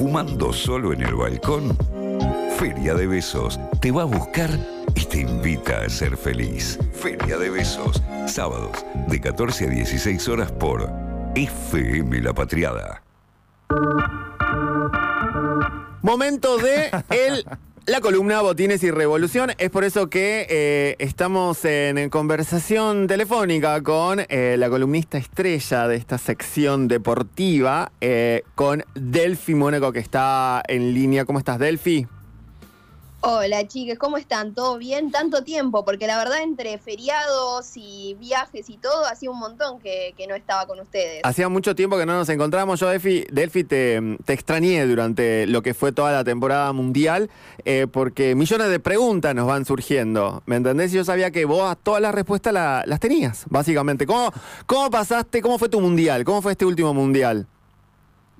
fumando solo en el balcón? Feria de Besos te va a buscar y te invita a ser feliz. Feria de Besos, sábados de 14 a 16 horas por FM La Patriada. Momento de el, la columna Botines y Revolución. Es por eso que eh, estamos en, conversación telefónica con eh, la columnista estrella de esta sección deportiva, eh, con Delphi Mónaco, que está en línea. ¿Cómo estás, Delphi? Hola chiques, ¿cómo están? ¿Todo bien? Tanto tiempo, porque la verdad entre feriados y viajes y todo, hacía un montón que, no estaba con ustedes. Hacía mucho tiempo que no nos encontramos. Yo, Delphi, Delphi te, te extrañé durante lo que fue toda la temporada mundial, eh, porque millones de preguntas nos van surgiendo. ¿Me entendés? Yo sabía que vos todas las respuestas las tenías, básicamente. ¿Cómo, ¿Cómo pasaste? ¿Cómo fue tu mundial? ¿Cómo fue este último mundial?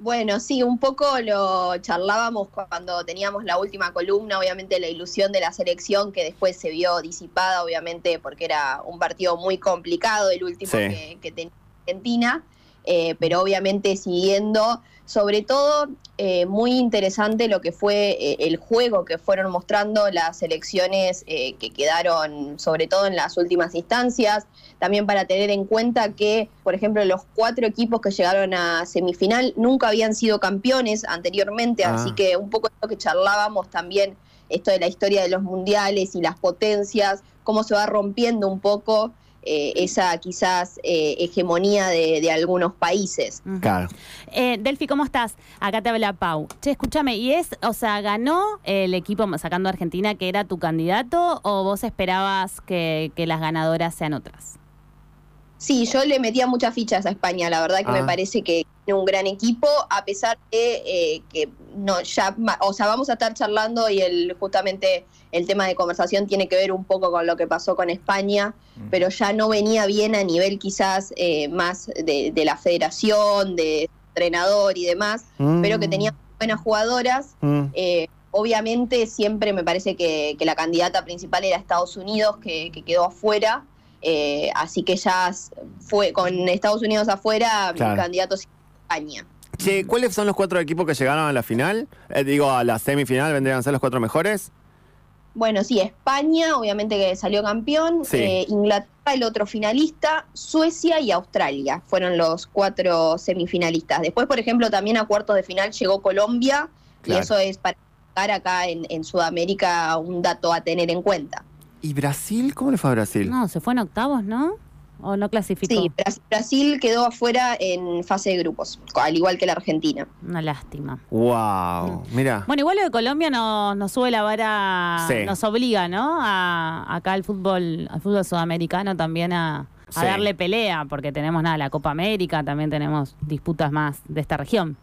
Bueno, sí, un poco lo charlábamos cuando teníamos la última columna, obviamente la ilusión de la selección que después se vio disipada, obviamente porque era un partido muy complicado, el último que, que tenía Argentina. Eh, pero obviamente siguiendo, sobre todo eh, muy interesante lo que fue eh, el juego que fueron mostrando las elecciones que quedaron, sobre todo en las últimas instancias, también para tener en cuenta que, por ejemplo, los cuatro equipos que llegaron a semifinal nunca habían sido campeones anteriormente, ah. así que un poco lo que charlábamos también, esto de la historia de los mundiales y las potencias, cómo se va rompiendo un poco eh, esa quizás eh, hegemonía de, algunos países. Claro. Eh, Delphi, ¿cómo estás? Acá te habla Pau. Che, escúchame, ¿y es, o sea, ganó el equipo sacando a Argentina que era tu candidato o vos esperabas que, que las ganadoras sean otras? Sí, yo le metía muchas fichas a España, la verdad que me ah. parece que tiene un gran equipo, a pesar de eh, que no, ya, o sea, vamos a estar charlando y el justamente el tema de conversación tiene que ver un poco con lo que pasó con España, mm. pero ya no venía bien a nivel quizás eh, más de, la federación, de entrenador y demás, pero que mm. tenía buenas jugadoras. Mm. Eh, obviamente siempre me parece que, la candidata principal era Estados Unidos, que quedó afuera. Eh, así que ya fue con Estados Unidos afuera, candidatos España. Che, ¿cuáles son los cuatro equipos que llegaron a la final? Eh, digo, a la semifinal, ¿vendrían a ser los cuatro mejores? Bueno, sí, España, obviamente que salió campeón, eh, Inglaterra, el otro finalista, Suecia y Australia fueron los cuatro semifinalistas. Después, por ejemplo, también a cuartos de final llegó Colombia, y eso es para acá en Sudamérica un dato a tener en cuenta. ¿Y Brasil? ¿Cómo le fue a Brasil? No, se fue en octavos, ¿no? ¿O no clasificó? Sí, Brasil quedó afuera en fase de grupos, al igual que la Argentina. Una lástima. ¡Wow! Mm. Mira. Bueno, igual lo de Colombia nos, nos sube la vara, nos obliga, ¿no? A, acá al fútbol, al fútbol sudamericano también a, darle pelea, porque tenemos nada, la Copa América, también tenemos disputas más de esta región.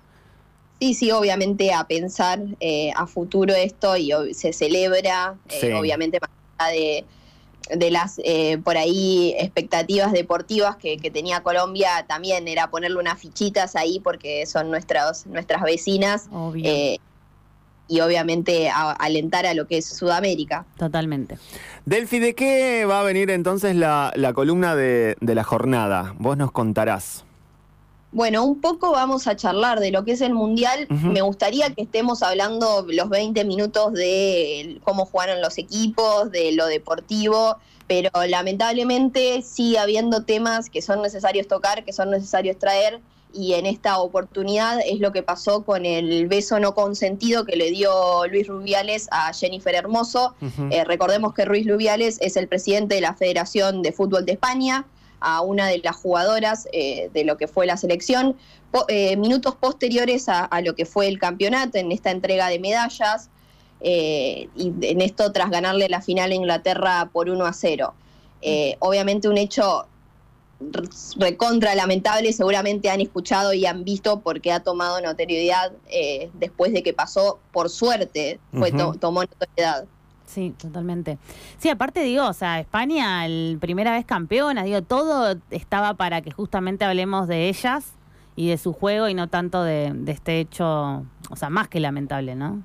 Sí, sí, obviamente a pensar eh, a futuro esto y se celebra, eh, obviamente más de, de las eh, por ahí expectativas deportivas que, tenía Colombia también era ponerle unas fichitas ahí porque son nuestras nuestras vecinas eh, y obviamente alentar a lo que es Sudamérica. Totalmente. Delphi, ¿de qué va a venir entonces la, la columna de, de la jornada? Vos nos contarás. Bueno, un poco vamos a charlar de lo que es el Mundial. Me gustaría que estemos hablando los 20 minutos de cómo jugaron los equipos, de lo deportivo, pero lamentablemente sigue habiendo temas que son necesarios tocar, que son necesarios traer, y en esta oportunidad es lo que pasó con el beso no consentido que le dio Luis Rubiales a Jennifer Hermoso. Eh, recordemos que Luis Rubiales es el presidente de la Federación de Fútbol de España a una de las jugadoras eh, de lo que fue la selección, eh, minutos posteriores a, lo que fue el campeonato, en esta entrega de medallas, eh, y en esto tras ganarle la final a Inglaterra por 1 a 0. obviamente un hecho recontra lamentable, seguramente han escuchado y han visto porque ha tomado notoriedad después de que pasó, por suerte, fue, tomó notoriedad. Sí, totalmente. Sí, aparte digo, o sea, España, el primera vez campeona, digo, todo estaba para que justamente hablemos de ellas y de su juego y no tanto de, este hecho, o sea, más que lamentable, ¿no?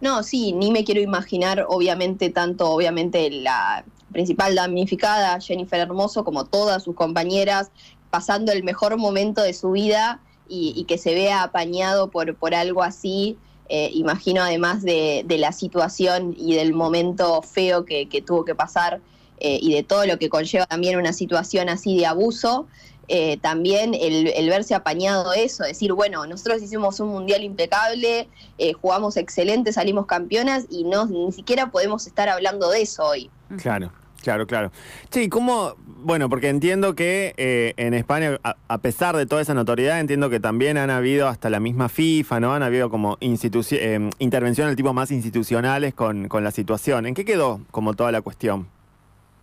No, sí, ni me quiero imaginar, obviamente, tanto, obviamente, la principal damnificada, Jennifer Hermoso, como todas sus compañeras, pasando el mejor momento de su vida y, que se vea apañado por, por algo así, eh, imagino además de, la situación y del momento feo que, tuvo que pasar eh, y de todo lo que conlleva también una situación así de abuso, eh, también el, verse apañado eso, decir, bueno, nosotros hicimos un mundial impecable, jugamos excelente, salimos campeonas y no ni siquiera podemos estar hablando de eso hoy. Claro. Claro, claro. Sí, ¿cómo? Bueno, porque entiendo que eh, en España, a, pesar de toda esa notoriedad, entiendo que también han habido hasta la misma FIFA, ¿no? Han habido como eh, intervenciones tipo más institucionales con, con la situación. ¿En qué quedó como toda la cuestión?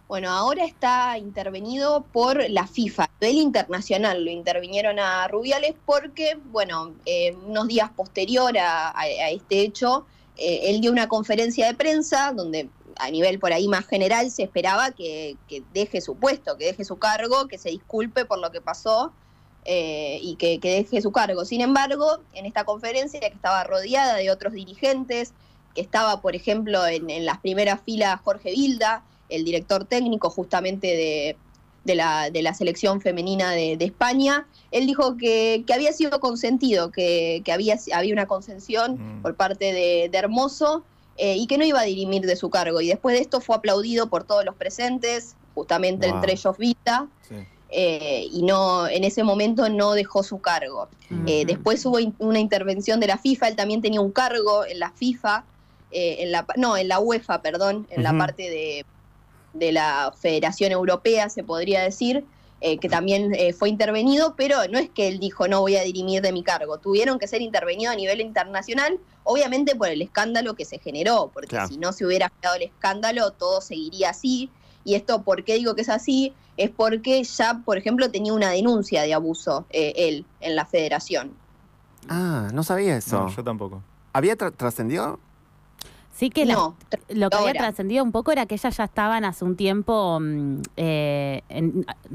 Bueno, ahora está intervenido por la FIFA, a internacional. Lo intervinieron a Rubiales porque, bueno, eh, unos días posterior a, este hecho, él dio una conferencia de prensa donde a nivel por ahí más general se esperaba que, deje su puesto, que deje su cargo, que se disculpe por lo que pasó eh, y que, deje su cargo. Sin embargo, en esta conferencia que estaba rodeada de otros dirigentes, que estaba, por ejemplo, en, las primeras filas Jorge Vilda, el director técnico justamente de, la, selección femenina de, España, él dijo que, había sido consentido, que, había, había una consensión mm. por parte de Hermoso eh, y que no iba a dirimir de su cargo. Y después de esto fue aplaudido por todos los presentes, justamente entre ellos Vita, eh, y no en ese momento no dejó su cargo. Eh, después hubo una intervención de la FIFA, él también tenía un cargo en la FIFA, en la, no, en la UEFA, perdón, en la parte de, de la Federación Europea, se podría decir. Eh, que también eh, fue intervenido, pero no es que él dijo no voy a dirimir de mi cargo, tuvieron que ser intervenidos a nivel internacional, obviamente por el escándalo que se generó, porque si no se hubiera creado el escándalo todo seguiría así, y esto, ¿por qué digo que es así? Es porque ya, por ejemplo, tenía una denuncia de abuso eh, él en la federación. Ah, no sabía eso. yo tampoco. ¿Había trascendido? Sí que lo que había trascendido un poco era que ellas ya estaban hace un tiempo, mm, eh,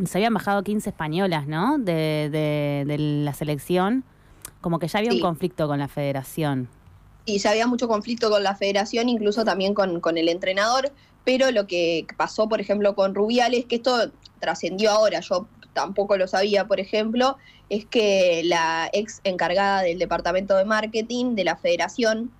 se habían bajado 15 españolas, ¿no? De, la selección, como que ya había un conflicto con la federación. Sí, ya había mucho conflicto con la federación, incluso también con, con el entrenador, pero lo que pasó, por ejemplo, con Rubiales, que esto trascendió ahora, yo tampoco lo sabía, por ejemplo, es que la ex encargada del departamento de marketing de la federación,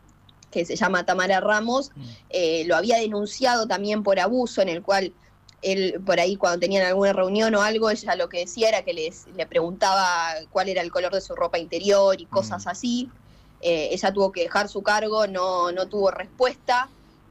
que se llama Tamara Ramos, mm. eh, lo había denunciado también por abuso, en el cual él por ahí cuando tenían alguna reunión o algo, ella lo que decía era que les, le preguntaba cuál era el color de su ropa interior y cosas mm. así. Eh, ella tuvo que dejar su cargo, no, no tuvo respuesta.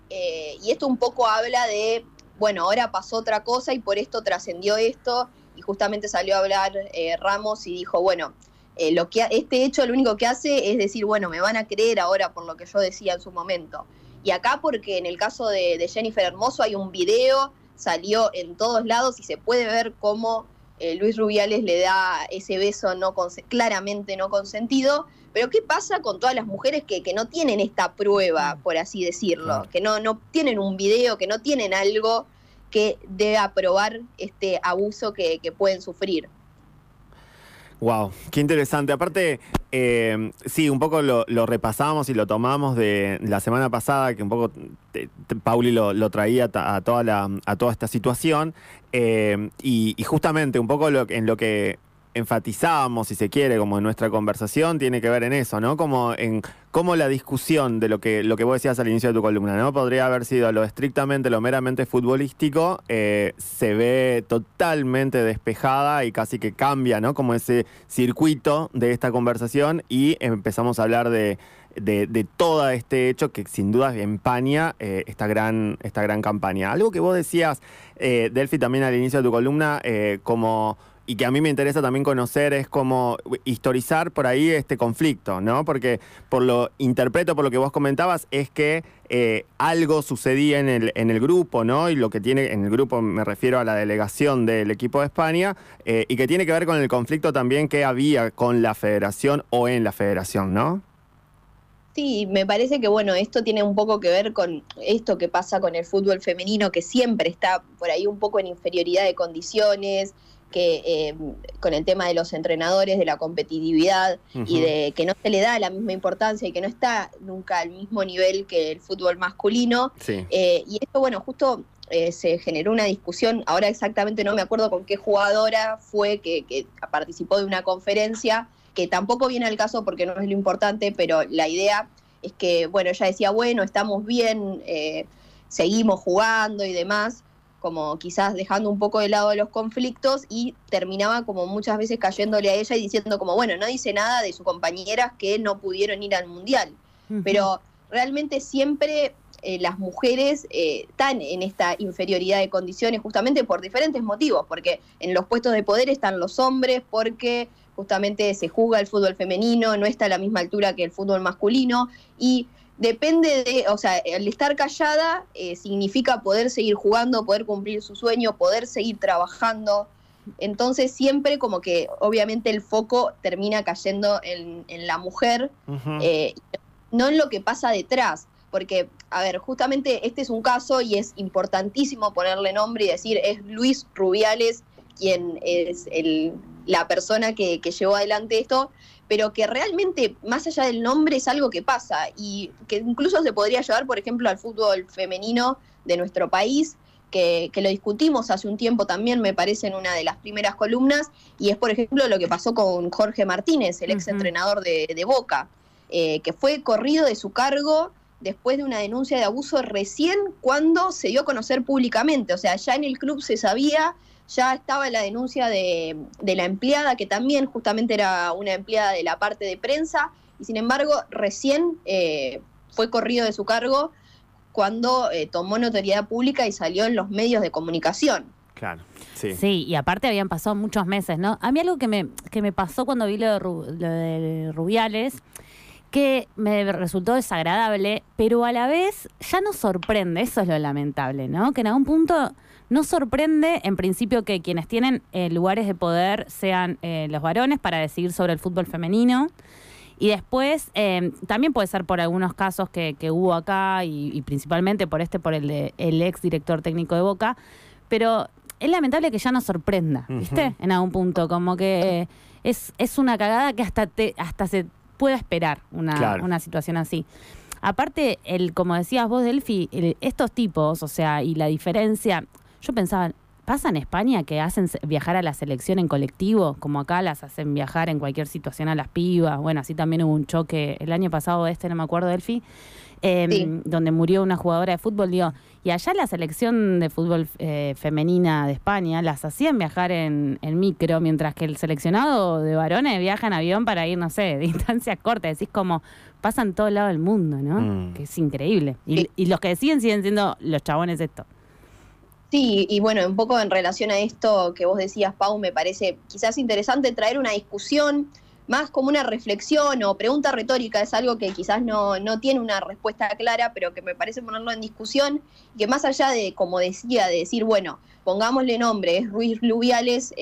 Eh, y esto un poco habla de, bueno, ahora pasó otra cosa y por esto trascendió esto. Y justamente salió a hablar Ramos y dijo, bueno, eh, lo que este hecho lo único que hace es decir, bueno, me van a creer ahora por lo que yo decía en su momento. Y acá porque en el caso de, Jennifer Hermoso hay un video, salió en todos lados y se puede ver cómo eh, Luis Rubiales le da ese beso no claramente no consentido. Pero ¿qué pasa con todas las mujeres que, no tienen esta prueba, mm. por así decirlo? Que no, no tienen un video, que no tienen algo que dé probar este abuso que pueden sufrir. Wow, qué interesante. Aparte, eh, sí, un poco lo, repasamos y lo tomamos de la semana pasada, que un poco Pauli lo, traía a toda, esta situación. Eh, y, justamente un poco lo, en lo que enfatizábamos, si se quiere, como en nuestra conversación, tiene que ver en eso, ¿no? Como en cómo la discusión de lo que, lo que vos decías al inicio de tu columna, ¿no? Podría haber sido lo estrictamente, lo meramente futbolístico, eh, se ve totalmente despejada y casi que cambia, ¿no? Como ese circuito de esta conversación y empezamos a hablar de, de, todo este hecho que sin duda empaña eh, esta, gran, esta gran campaña. Algo que vos decías, eh, Delphi, también al inicio de tu columna, como y que a mí me interesa también conocer es cómo historizar por ahí este conflicto, ¿no? Porque por lo interpreto, por lo que vos comentabas, es que eh, algo sucedía en el, en el grupo, ¿no? Y lo que tiene, en el grupo me refiero a la delegación del equipo de España, eh, y que tiene que ver con el conflicto también que había con la federación o en la federación, ¿no? Sí, me parece que bueno, esto tiene un poco que ver con esto que pasa con el fútbol femenino, que siempre está por ahí un poco en inferioridad de condiciones, que eh, con el tema de los entrenadores, de la competitividad y de que no se le da la misma importancia y que no está nunca al mismo nivel que el fútbol masculino. Eh, y esto, bueno, justo eh, se generó una discusión, ahora exactamente no me acuerdo con qué jugadora fue que, que participó de una conferencia, que tampoco viene al caso porque no es lo importante, pero la idea es que, bueno, ella decía, bueno, estamos bien, eh, seguimos jugando y demás, como quizás dejando un poco de lado los conflictos y terminaba como muchas veces cayéndole a ella y diciendo como, bueno, no dice nada de sus compañeras que no pudieron ir al mundial. Pero realmente siempre eh, las mujeres eh, están en esta inferioridad de condiciones justamente por diferentes motivos, porque en los puestos de poder están los hombres, porque justamente se juega el fútbol femenino, no está a la misma altura que el fútbol masculino y depende de, o sea, el estar callada eh, significa poder seguir jugando, poder cumplir su sueño, poder seguir trabajando. Entonces siempre como que obviamente el foco termina cayendo en, la mujer, eh, no en lo que pasa detrás. Porque, a ver, justamente este es un caso y es importantísimo ponerle nombre y decir, es Luis Rubiales quien es el, la persona que, que llevó adelante esto, pero que realmente, más allá del nombre, es algo que pasa y que incluso se podría llevar, por ejemplo, al fútbol femenino de nuestro país, que, lo discutimos hace un tiempo también, me parece, en una de las primeras columnas, y es, por ejemplo, lo que pasó con Jorge Martínez, el ex entrenador de, Boca, eh, que fue corrido de su cargo después de una denuncia de abuso recién cuando se dio a conocer públicamente, o sea, ya en el club se sabía ya estaba la denuncia de, la empleada, que también justamente era una empleada de la parte de prensa, y sin embargo recién eh, fue corrido de su cargo cuando eh, tomó notoriedad pública y salió en los medios de comunicación. Claro, sí. Sí, y aparte habían pasado muchos meses, ¿no? A mí algo que me, que me pasó cuando vi lo de, lo de Rubiales, que me resultó desagradable, pero a la vez ya nos sorprende, eso es lo lamentable, ¿no? Que en algún punto no sorprende, en principio, que quienes tienen eh, lugares de poder sean eh, los varones para decidir sobre el fútbol femenino. Y después, eh, también puede ser por algunos casos que, hubo acá y, principalmente por este, por el, de, el ex director técnico de Boca. Pero es lamentable que ya nos sorprenda, ¿viste? En algún punto, como que es, es una cagada que hasta, te, hasta se pueda esperar una, una situación así. Aparte, el, como decías vos, Delphi, estos tipos, o sea, y la diferencia, yo pensaba, ¿pasa en España que hacen viajar a la selección en colectivo? Como acá las hacen viajar en cualquier situación a las pibas. Bueno, así también hubo un choque el año pasado, este no me acuerdo, Delphi, eh, donde murió una jugadora de fútbol. Digo, y allá la selección de fútbol eh, femenina de España las hacían viajar en, micro, mientras que el seleccionado de varones viaja en avión para ir, no sé, distancias cortas. Decís como pasa en todo lado del mundo, ¿no? Mm. Que es increíble. Y, y los que siguen siguen siendo los chabones estos. Sí, y bueno, un poco en relación a esto que vos decías, Pau, me parece quizás interesante traer una discusión más como una reflexión o pregunta retórica, es algo que quizás no, no tiene una respuesta clara, pero que me parece ponerlo en discusión, que más allá de, como decía, de decir, bueno, pongámosle nombre, es Ruiz Lubiales,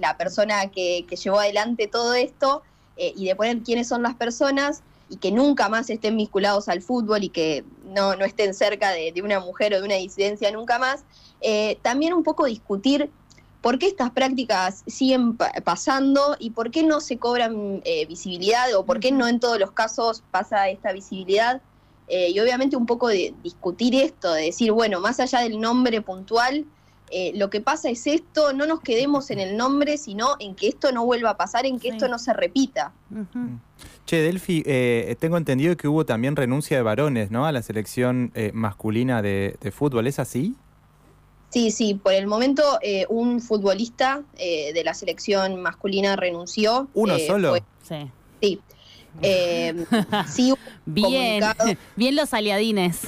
la persona que, llevó adelante todo esto, eh, y de poner quiénes son las personas, y que nunca más estén vinculados al fútbol y que no, no estén cerca de, una mujer o de una disidencia nunca más, eh, también un poco discutir por qué estas prácticas siguen pasando y por qué no se cobran eh, visibilidad o por qué no en todos los casos pasa esta visibilidad. Eh, y obviamente un poco de discutir esto, de decir, bueno, más allá del nombre puntual, lo que pasa es esto, no nos quedemos en el nombre, sino en que esto no vuelva a pasar, en que esto no se repita. Che, Delphi, eh, tengo entendido que hubo también renuncia de varones, ¿no? A la selección eh, masculina de, fútbol, ¿es así? Sí, sí, por el momento eh, un futbolista de la selección masculina renunció. ¿Uno solo? sí. Sí. sí bien, bien los aliadines.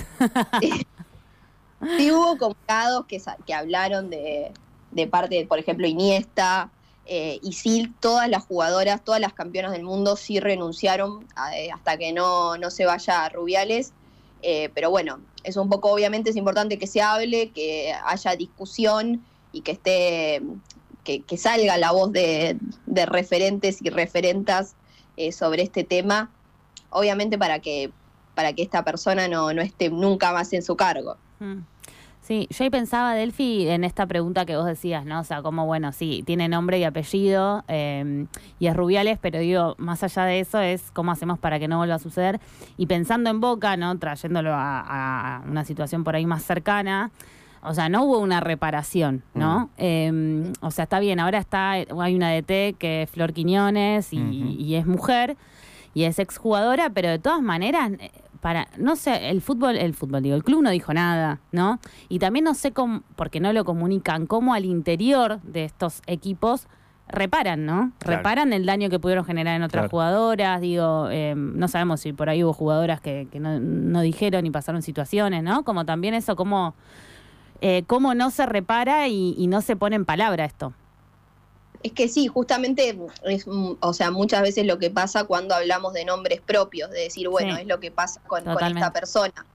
sí, hubo convocados que, que hablaron de, de parte, por ejemplo, Iniesta, eh, y sí, todas las jugadoras, todas las campeonas del mundo sí renunciaron eh, hasta que no, no, se vaya a Rubiales. Eh, pero bueno, es un poco, obviamente es importante que se hable, que haya discusión y que esté, que, salga la voz de, referentes y referentas sobre este tema, obviamente para que, para que esta persona no, no esté nunca más en su cargo. Mm. Sí, yo ahí pensaba, Delphi, en esta pregunta que vos decías, ¿no? O sea, como, bueno, sí, tiene nombre y apellido em, y es Rubiales, pero digo, más allá de eso es cómo hacemos para que no vuelva a suceder. Y pensando en Boca, ¿no? Trayéndolo a, una situación por ahí más cercana, o sea, no hubo una reparación, ¿no? Eh, o sea, está bien, ahora está, hay una DT que es Flor Quiñones y, y es mujer y es exjugadora, pero de todas maneras, eh, para, no sé, el fútbol, el fútbol, digo, el club no dijo nada, ¿no? Y también no sé cómo, porque no lo comunican, cómo al interior de estos equipos reparan, ¿no? Claro. Reparan el daño que pudieron generar en otras Claro. jugadoras, digo, eh, no sabemos si por ahí hubo jugadoras que, que no, no dijeron y pasaron situaciones, ¿no? Como también eso, cómo, eh, cómo no se repara y, y no se pone en palabra esto. Es que sí, justamente es, mm, o sea, muchas veces lo que pasa cuando hablamos de nombres propios, de decir, bueno, Sí. es lo que pasa con, esta persona.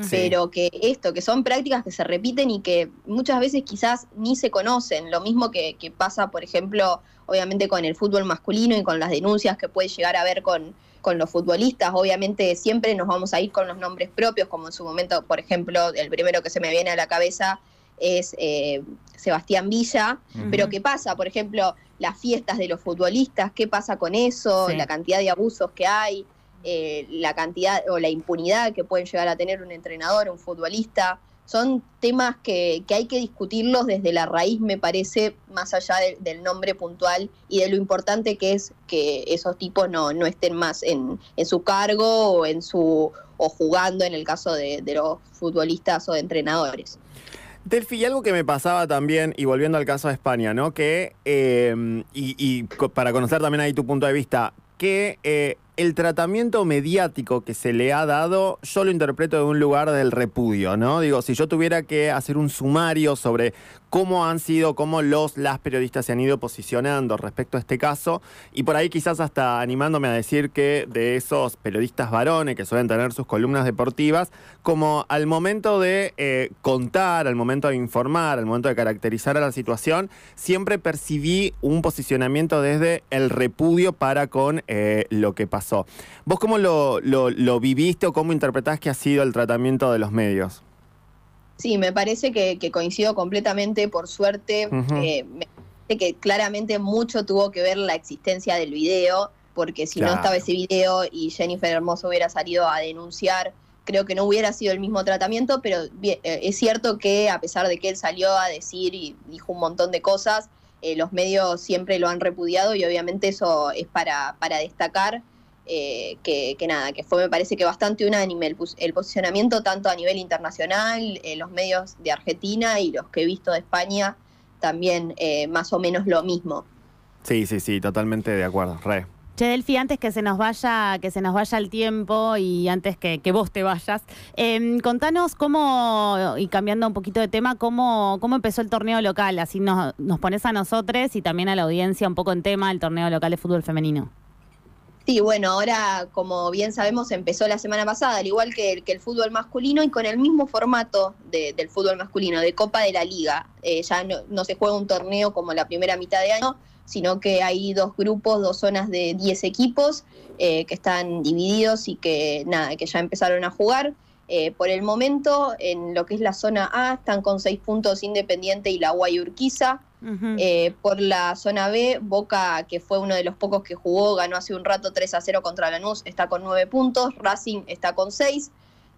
Sí. Pero que esto, que son prácticas que se repiten y que muchas veces quizás ni se conocen. Lo mismo que, que pasa, por ejemplo, obviamente con el fútbol masculino y con las denuncias que puede llegar a haber con, con los futbolistas. Obviamente siempre nos vamos a ir con los nombres propios, como en su momento, por ejemplo, el primero que se me viene a la cabeza es eh, Sebastián Villa. Pero ¿qué pasa? Por ejemplo, las fiestas de los futbolistas, ¿qué pasa con eso? Sí. La cantidad de abusos que hay, eh, la cantidad o la impunidad que pueden llegar a tener un entrenador, un futbolista. Son temas que, que hay que discutirlos desde la raíz, me parece, más allá de- del nombre puntual y de lo importante que es que esos tipos no, no estén más en, en su cargo o en su o jugando en el caso de, de los futbolistas o de entrenadores. Delphi, y algo que me pasaba también, y volviendo al caso de España, ¿no? Que, eh, y, para conocer también ahí tu punto de vista, que eh, el tratamiento mediático que se le ha dado, yo lo interpreto de un lugar del repudio, ¿no? Digo, si yo tuviera que hacer un sumario sobre cómo han sido, cómo los, las periodistas se han ido posicionando respecto a este caso, y por ahí quizás hasta animándome a decir que de esos periodistas varones que suelen tener sus columnas deportivas, como al momento de eh, contar, al momento de informar, al momento de caracterizar a la situación, siempre percibí un posicionamiento desde el repudio para con eh, lo que pasó. ¿Vos cómo lo, lo- lo viviste o cómo interpretás que ha sido el tratamiento de los medios? Sí, me parece que, que coincido completamente, por suerte. Eh, me parece que claramente mucho tuvo que ver la existencia del video, porque si no estaba ese video y Jennifer Hermoso hubiera salido a denunciar, creo que no hubiera sido el mismo tratamiento, pero eh, es cierto que a pesar de que él salió a decir y dijo un montón de cosas, eh, los medios siempre lo han repudiado y obviamente eso es para, para destacar. Eh, que, que nada, que fue me parece que bastante unánime el, el posicionamiento tanto a nivel internacional, eh, los medios de Argentina y los que he visto de España también eh, más o menos lo mismo. Sí, sí, sí, totalmente de acuerdo, re. Che, Delphi, antes que se nos vaya, que se nos vaya el tiempo y antes que, que vos te vayas, em, contanos cómo, y cambiando un poquito de tema, cómo, cómo empezó el torneo local. Así nos, nos pones a nosotros y también a la audiencia un poco en tema el torneo local de fútbol femenino. Sí, bueno, ahora como bien sabemos empezó la semana pasada, al igual que, el- que el fútbol masculino y con el mismo formato de- del fútbol masculino, de Copa de la Liga. Eh, ya no, no se juega un torneo como la primera mitad de año, sino que hay dos grupos, dos zonas de 10 equipos eh, que están divididos y que nada, que ya empezaron a jugar. Eh, por el momento, en lo que es la zona A, están con seis puntos Independiente y la Guay Eh, por la zona B, Boca, que fue uno de los pocos que jugó, ganó hace un rato 3 a 0 contra Lanús, está con 9 puntos, Racing está con 6.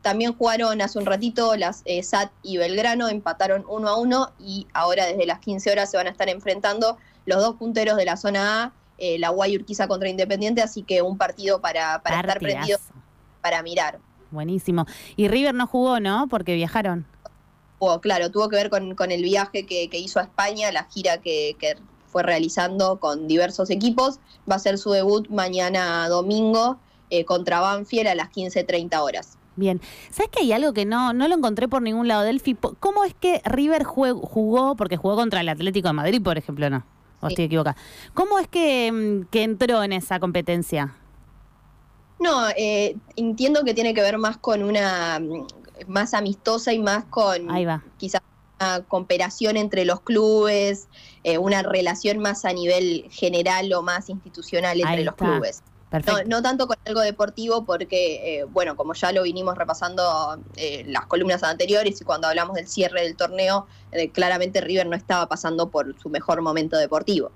También jugaron hace un ratito las eh, SAT y Belgrano, empataron 1 a 1 y ahora desde las 15 horas se van a estar enfrentando los dos punteros de la zona A, eh, la Guay Urquiza contra Independiente, así que un partido para, para estar prendido, para mirar. Buenísimo. Y River no jugó, ¿no? Porque viajaron. Claro, tuvo que ver con, con el viaje que, que hizo a España, la gira que, que fue realizando con diversos equipos. Va a ser su debut mañana domingo eh, contra Banfield a las 15.30 horas. Bien. ¿Sabes que hay algo que no, no lo encontré por ningún lado, Delphi? ¿Cómo es que River jugó, porque jugó contra el Atlético de Madrid, por ejemplo, no? O Sí. estoy equivocada. ¿Cómo es que, mm, que entró en esa competencia? No, eh, entiendo que tiene que ver más con una más amistosa y más con Ahí va. quizás una cooperación entre los clubes, eh, una relación más a nivel general o más institucional entre Ahí los está. clubes. No, no tanto con algo deportivo porque, eh, bueno, como ya lo vinimos repasando eh, las columnas anteriores y cuando hablamos del cierre del torneo, eh, claramente River no estaba pasando por su mejor momento deportivo.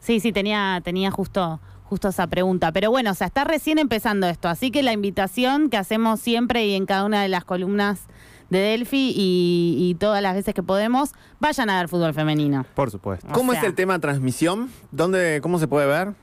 Sí, sí, tenía, tenía justo, justo esa pregunta. Pero bueno, o sea, está recién empezando esto. Así que la invitación que hacemos siempre y en cada una de las columnas de Delphi y, y todas las veces que podemos, vayan a ver fútbol femenino. Por supuesto. O ¿Cómo sea, es el tema transmisión? ¿Dónde, ¿Cómo se puede ver?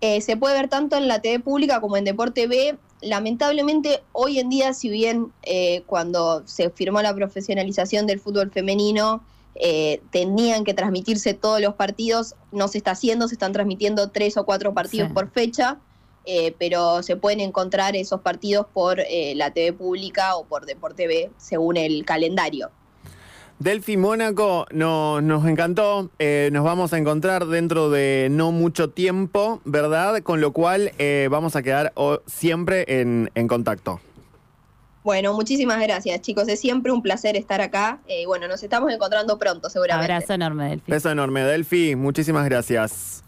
Eh, se puede ver tanto en la TV pública como en Deporte B. Lamentablemente, hoy en día, si bien eh, cuando se firmó la profesionalización del fútbol femenino, eh, tenían que transmitirse todos los partidos, no se está haciendo, se están transmitiendo tres o cuatro partidos Sí. por fecha, eh, pero se pueden encontrar esos partidos por eh, la TV pública o por Deporte B, según el calendario. Delphi Mónaco no- nos encantó, eh, nos vamos a encontrar dentro de no mucho tiempo, ¿verdad? Con lo cual eh, vamos a quedar oh, siempre en, en contacto. Bueno, muchísimas gracias, chicos. Es siempre un placer estar acá. Eh, bueno, nos estamos encontrando pronto, seguramente. Abrazo enorme, Delphi. Beso enorme, Delphi, muchísimas gracias.